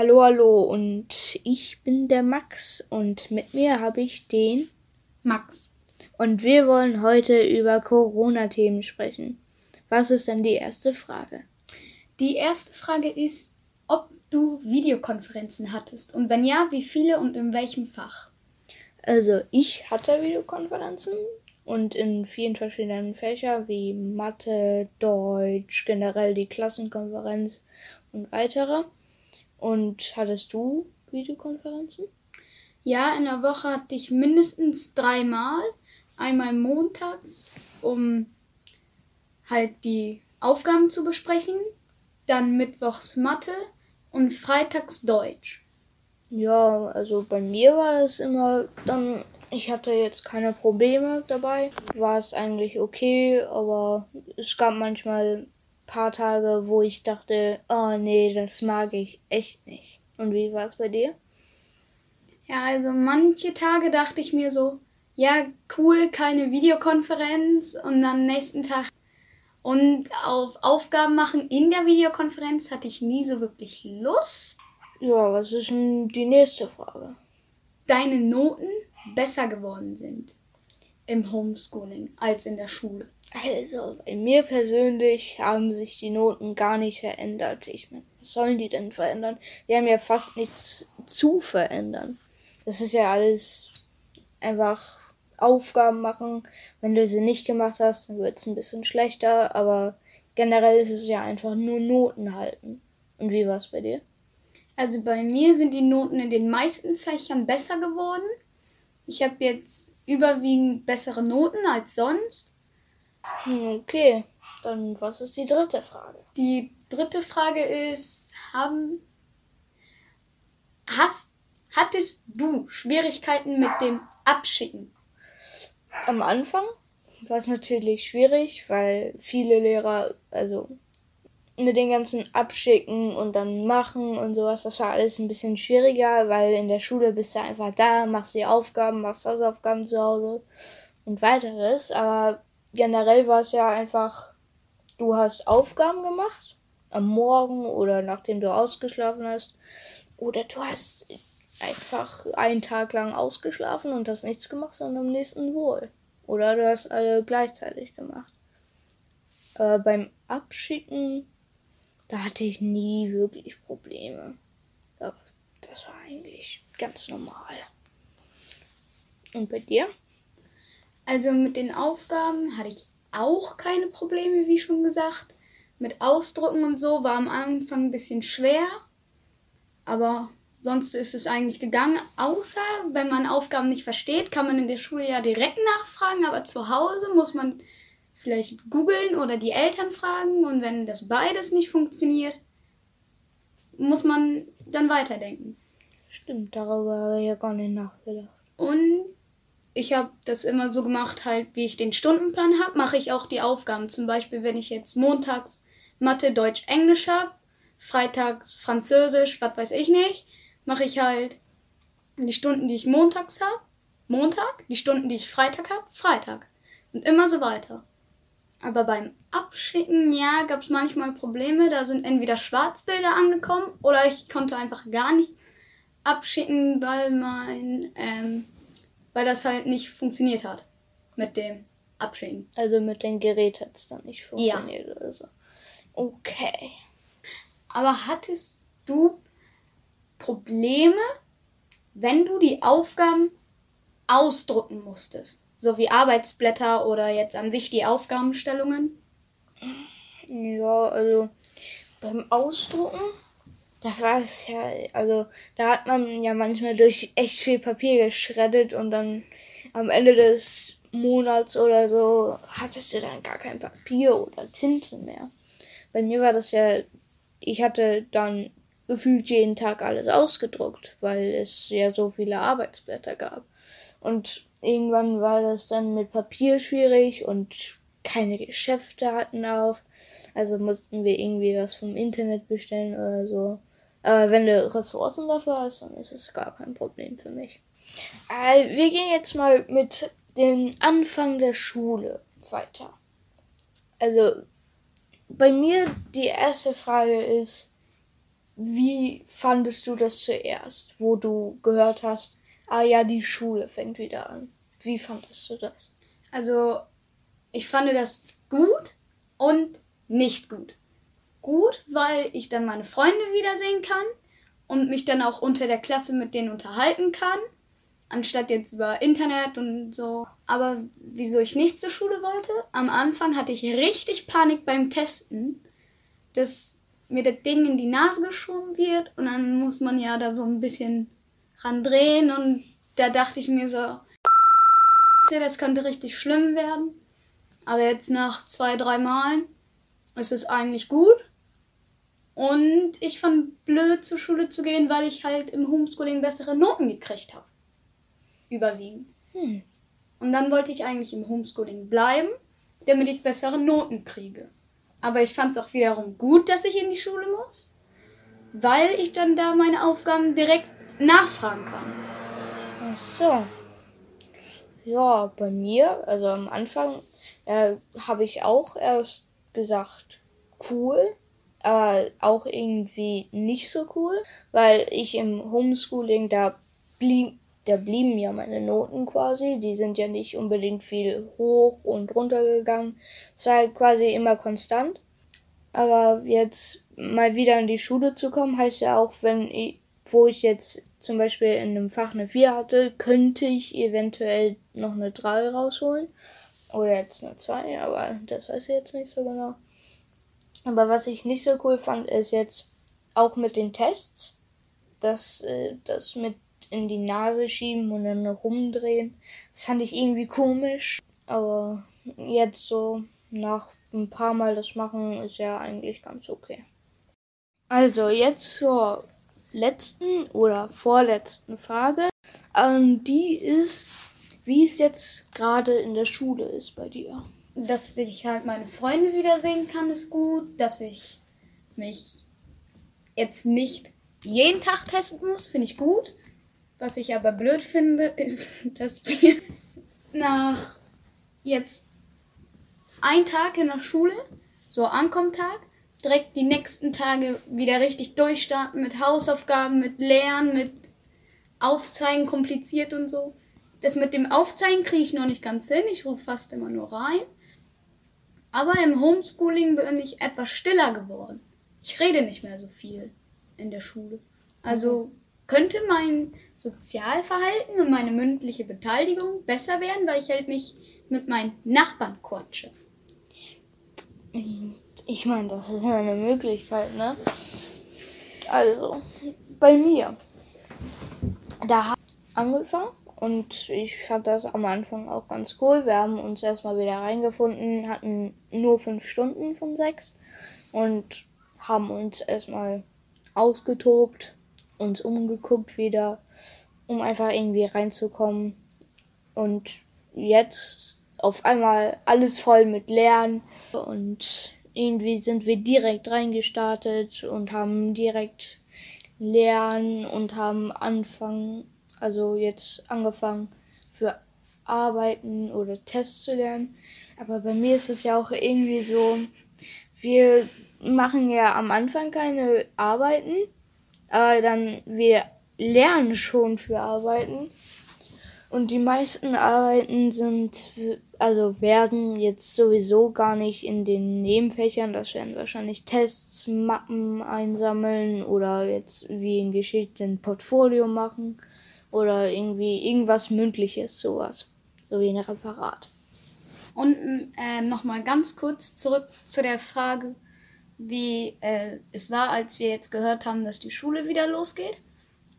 Hallo, hallo und ich bin der Max und mit mir habe ich den Max. Und wir wollen heute über Corona-Themen sprechen. Was ist denn die erste Frage? Die erste Frage ist, ob du Videokonferenzen hattest und wenn ja, wie viele und in welchem Fach? Also ich hatte Videokonferenzen und in vielen verschiedenen Fächern wie Mathe, Deutsch, generell die Klassenkonferenz und weitere. Und hattest du Videokonferenzen? Ja, in der Woche hatte ich mindestens dreimal. Einmal montags, um halt die Aufgaben zu besprechen. Dann mittwochs Mathe und freitags Deutsch. Ja, also bei mir war das immer dann, ich hatte jetzt keine Probleme dabei. War es eigentlich okay, aber es gab manchmal paar Tage, wo ich dachte, oh nee, das mag ich echt nicht. Und wie war es bei dir? Ja, also manche Tage dachte ich mir so, ja, cool, keine Videokonferenz und dann nächsten Tag und auf Aufgaben machen in der Videokonferenz hatte ich nie so wirklich Lust. Ja, was ist denn die nächste Frage? Deine Noten besser geworden sind im Homeschooling als in der Schule. Also, bei mir persönlich haben sich die Noten gar nicht verändert. Ich meine, was sollen die denn verändern? Die haben ja fast nichts zu verändern. Das ist ja alles einfach Aufgaben machen. Wenn du sie nicht gemacht hast, dann wird es ein bisschen schlechter, aber generell ist es ja einfach nur Noten halten. Und wie war es bei dir? Also bei mir sind die Noten in den meisten Fächern besser geworden. Ich habe jetzt überwiegend bessere Noten als sonst. Hm, okay, dann was ist die dritte Frage? Die dritte Frage ist, haben hast hattest du Schwierigkeiten mit dem Abschicken? Am Anfang war es natürlich schwierig, weil viele Lehrer, also mit den ganzen Abschicken und dann machen und sowas, das war alles ein bisschen schwieriger, weil in der Schule bist du einfach da, machst die Aufgaben, machst Hausaufgaben zu Hause und weiteres. Aber generell war es ja einfach, du hast Aufgaben gemacht am Morgen oder nachdem du ausgeschlafen hast. Oder du hast einfach einen Tag lang ausgeschlafen und hast nichts gemacht, sondern am nächsten wohl. Oder du hast alle gleichzeitig gemacht. Aber beim Abschicken, da hatte ich nie wirklich Probleme. Das war eigentlich ganz normal. Und bei dir? Also mit den Aufgaben hatte ich auch keine Probleme, wie schon gesagt. Mit Ausdrucken und so war am Anfang ein bisschen schwer, aber sonst ist es eigentlich gegangen. Außer wenn man Aufgaben nicht versteht, kann man in der Schule ja direkt nachfragen, aber zu Hause muss man vielleicht googeln oder die Eltern fragen und wenn das beides nicht funktioniert, muss man dann weiterdenken. Stimmt, darüber habe ich ja gar nicht nachgedacht. Und ich habe das immer so gemacht, halt, wie ich den Stundenplan habe, mache ich auch die Aufgaben. Zum Beispiel, wenn ich jetzt montags Mathe, Deutsch, Englisch habe, freitags Französisch, was weiß ich nicht, mache ich halt die Stunden, die ich montags habe, Montag, die Stunden, die ich Freitag habe, Freitag. Und immer so weiter. Aber beim Abschicken, ja, gab es manchmal Probleme. Da sind entweder Schwarzbilder angekommen oder ich konnte einfach gar nicht abschicken, weil mein ähm, weil das halt nicht funktioniert hat mit dem Abschicken. Also mit dem Gerät hat es dann nicht funktioniert ja. oder so. Okay. Aber hattest du Probleme, wenn du die Aufgaben ausdrucken musstest? So wie Arbeitsblätter oder jetzt an sich die Aufgabenstellungen? Ja, also beim Ausdrucken da war es ja, also da hat man ja manchmal durch echt viel Papier geschreddet und dann am Ende des Monats oder so hattest du dann gar kein Papier oder Tinte mehr. Bei mir war das ja, ich hatte dann gefühlt jeden Tag alles ausgedruckt, weil es ja so viele Arbeitsblätter gab. Und irgendwann war das dann mit Papier schwierig und keine Geschäfte hatten auf. Also mussten wir irgendwie was vom Internet bestellen oder so. Aber wenn du Ressourcen dafür hast, dann ist es gar kein Problem für mich. Äh, wir gehen jetzt mal mit dem Anfang der Schule weiter. Also, bei mir die erste Frage ist, wie fandest du das zuerst, wo du gehört hast, ah ja, die Schule fängt wieder an? Wie fandest du das? Also, ich fand das gut und nicht gut. Gut, weil ich dann meine Freunde wiedersehen kann und mich dann auch unter der Klasse mit denen unterhalten kann, anstatt jetzt über Internet und so. Aber wieso ich nicht zur Schule wollte? Am Anfang hatte ich richtig Panik beim Testen, dass mir das Ding in die Nase geschoben wird und dann muss man ja da so ein bisschen ran drehen und da dachte ich mir so, das könnte richtig schlimm werden. Aber jetzt nach zwei, drei Malen ist es eigentlich gut. Und ich fand blöd zur Schule zu gehen, weil ich halt im Homeschooling bessere Noten gekriegt habe. Überwiegend. Hm. Und dann wollte ich eigentlich im Homeschooling bleiben, damit ich bessere Noten kriege. Aber ich fand es auch wiederum gut, dass ich in die Schule muss, weil ich dann da meine Aufgaben direkt nachfragen kann. Ach so. Ja, bei mir, also am Anfang äh, habe ich auch erst gesagt, cool, aber auch irgendwie nicht so cool, weil ich im Homeschooling, da blieb, da blieben ja meine Noten quasi, die sind ja nicht unbedingt viel hoch und runter gegangen. Es war halt quasi immer konstant. Aber jetzt mal wieder in die Schule zu kommen, heißt ja auch, wenn ich, wo ich jetzt zum Beispiel in einem Fach eine 4 hatte, könnte ich eventuell noch eine 3 rausholen. Oder jetzt eine 2, aber das weiß ich jetzt nicht so genau. Aber was ich nicht so cool fand, ist jetzt auch mit den Tests, dass äh, das mit in die Nase schieben und dann rumdrehen. Das fand ich irgendwie komisch. Aber jetzt so nach ein paar Mal das machen ist ja eigentlich ganz okay. Also jetzt zur letzten oder vorletzten Frage. Ähm, die ist, wie es jetzt gerade in der Schule ist bei dir dass ich halt meine Freunde wiedersehen kann, ist gut. Dass ich mich jetzt nicht jeden Tag testen muss, finde ich gut. Was ich aber blöd finde, ist, dass wir nach jetzt ein Tag in der Schule, so Ankommtag, direkt die nächsten Tage wieder richtig durchstarten mit Hausaufgaben, mit Lernen, mit Aufzeigen, kompliziert und so. Das mit dem Aufzeigen kriege ich noch nicht ganz hin. Ich rufe fast immer nur rein. Aber im Homeschooling bin ich etwas stiller geworden. Ich rede nicht mehr so viel in der Schule. Also könnte mein Sozialverhalten und meine mündliche Beteiligung besser werden, weil ich halt nicht mit meinen Nachbarn quatsche. Ich meine, das ist ja eine Möglichkeit, ne? Also, bei mir. Da habe ich angefangen und ich fand das am Anfang auch ganz cool. Wir haben uns erstmal wieder reingefunden, hatten nur fünf Stunden von sechs und haben uns erstmal ausgetobt, uns umgeguckt wieder, um einfach irgendwie reinzukommen. Und jetzt auf einmal alles voll mit Lernen und irgendwie sind wir direkt reingestartet und haben direkt lernen und haben anfangen also jetzt angefangen für Arbeiten oder Tests zu lernen. Aber bei mir ist es ja auch irgendwie so, wir machen ja am Anfang keine Arbeiten, aber dann wir lernen schon für Arbeiten. Und die meisten Arbeiten sind, also werden jetzt sowieso gar nicht in den Nebenfächern. Das werden wahrscheinlich Tests, Mappen einsammeln oder jetzt wie in Geschichte ein Portfolio machen oder irgendwie irgendwas Mündliches, sowas. So wie ein Referat. Und äh, nochmal ganz kurz zurück zu der Frage, wie äh, es war, als wir jetzt gehört haben, dass die Schule wieder losgeht.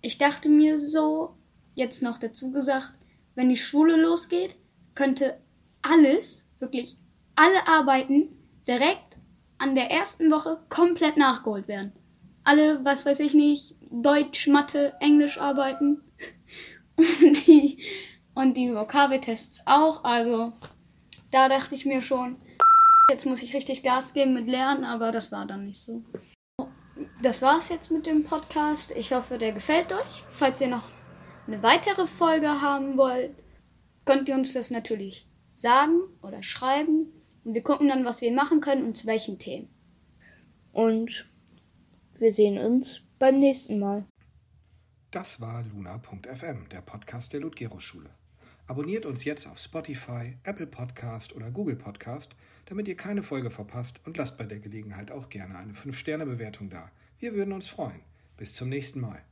Ich dachte mir so, jetzt noch dazu gesagt, wenn die Schule losgeht, könnte alles, wirklich alle Arbeiten direkt an der ersten Woche komplett nachgeholt werden. Alle, was weiß ich nicht, Deutsch, Mathe, Englisch arbeiten und die, und die Vokabeltests auch. Also da dachte ich mir schon, jetzt muss ich richtig Gas geben mit Lernen, aber das war dann nicht so. Das war's jetzt mit dem Podcast. Ich hoffe, der gefällt euch. Falls ihr noch eine weitere Folge haben wollt, könnt ihr uns das natürlich sagen oder schreiben. Und wir gucken dann, was wir machen können und zu welchen Themen. Und wir sehen uns beim nächsten Mal. Das war luna.fm, der Podcast der Ludgero-Schule. Abonniert uns jetzt auf Spotify, Apple Podcast oder Google Podcast, damit ihr keine Folge verpasst und lasst bei der Gelegenheit auch gerne eine 5-Sterne-Bewertung da. Wir würden uns freuen. Bis zum nächsten Mal.